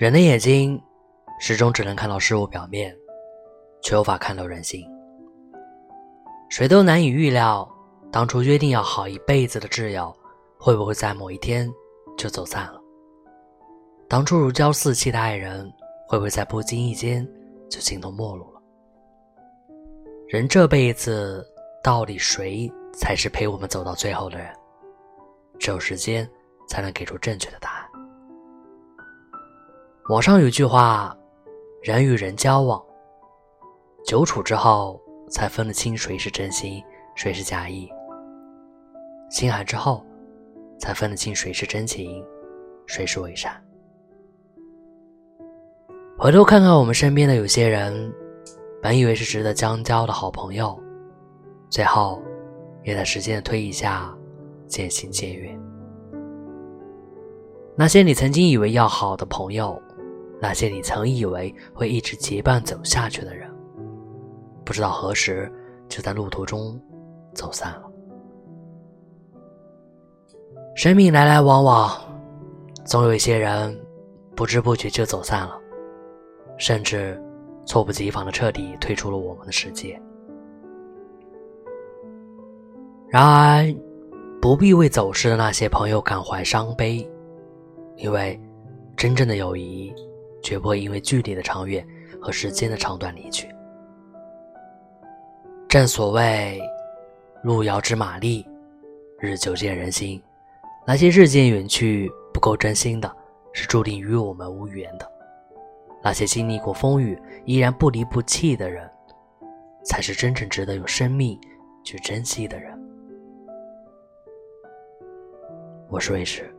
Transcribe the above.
人的眼睛始终只能看到事物表面，却无法看透人心。谁都难以预料，当初约定要好一辈子的挚友，会不会在某一天就走散了？当初如胶似漆的爱人，会不会在不经意间就形同陌路了？人这辈子，到底谁才是陪我们走到最后的人？只有时间才能给出正确的答案。网上有句话：“人与人交往，久处之后。”才分得清谁是真心，谁是假意；心寒之后，才分得清谁是真情，谁是伪善。回头看看我们身边的有些人，本以为是值得将交的好朋友，最后也在时间的推移下渐行渐远。那些你曾经以为要好的朋友，那些你曾以为会一直结伴走下去的人。不知道何时就在路途中走散了。生命来来往往，总有一些人不知不觉就走散了，甚至猝不及防的彻底退出了我们的世界。然而，不必为走失的那些朋友感怀伤悲，因为真正的友谊绝不会因为距离的长远和时间的长短离去。正所谓，路遥知马力，日久见人心。那些日渐远去、不够真心的，是注定与我们无缘的；那些经历过风雨、依然不离不弃的人，才是真正值得用生命去珍惜的人。我是卫士，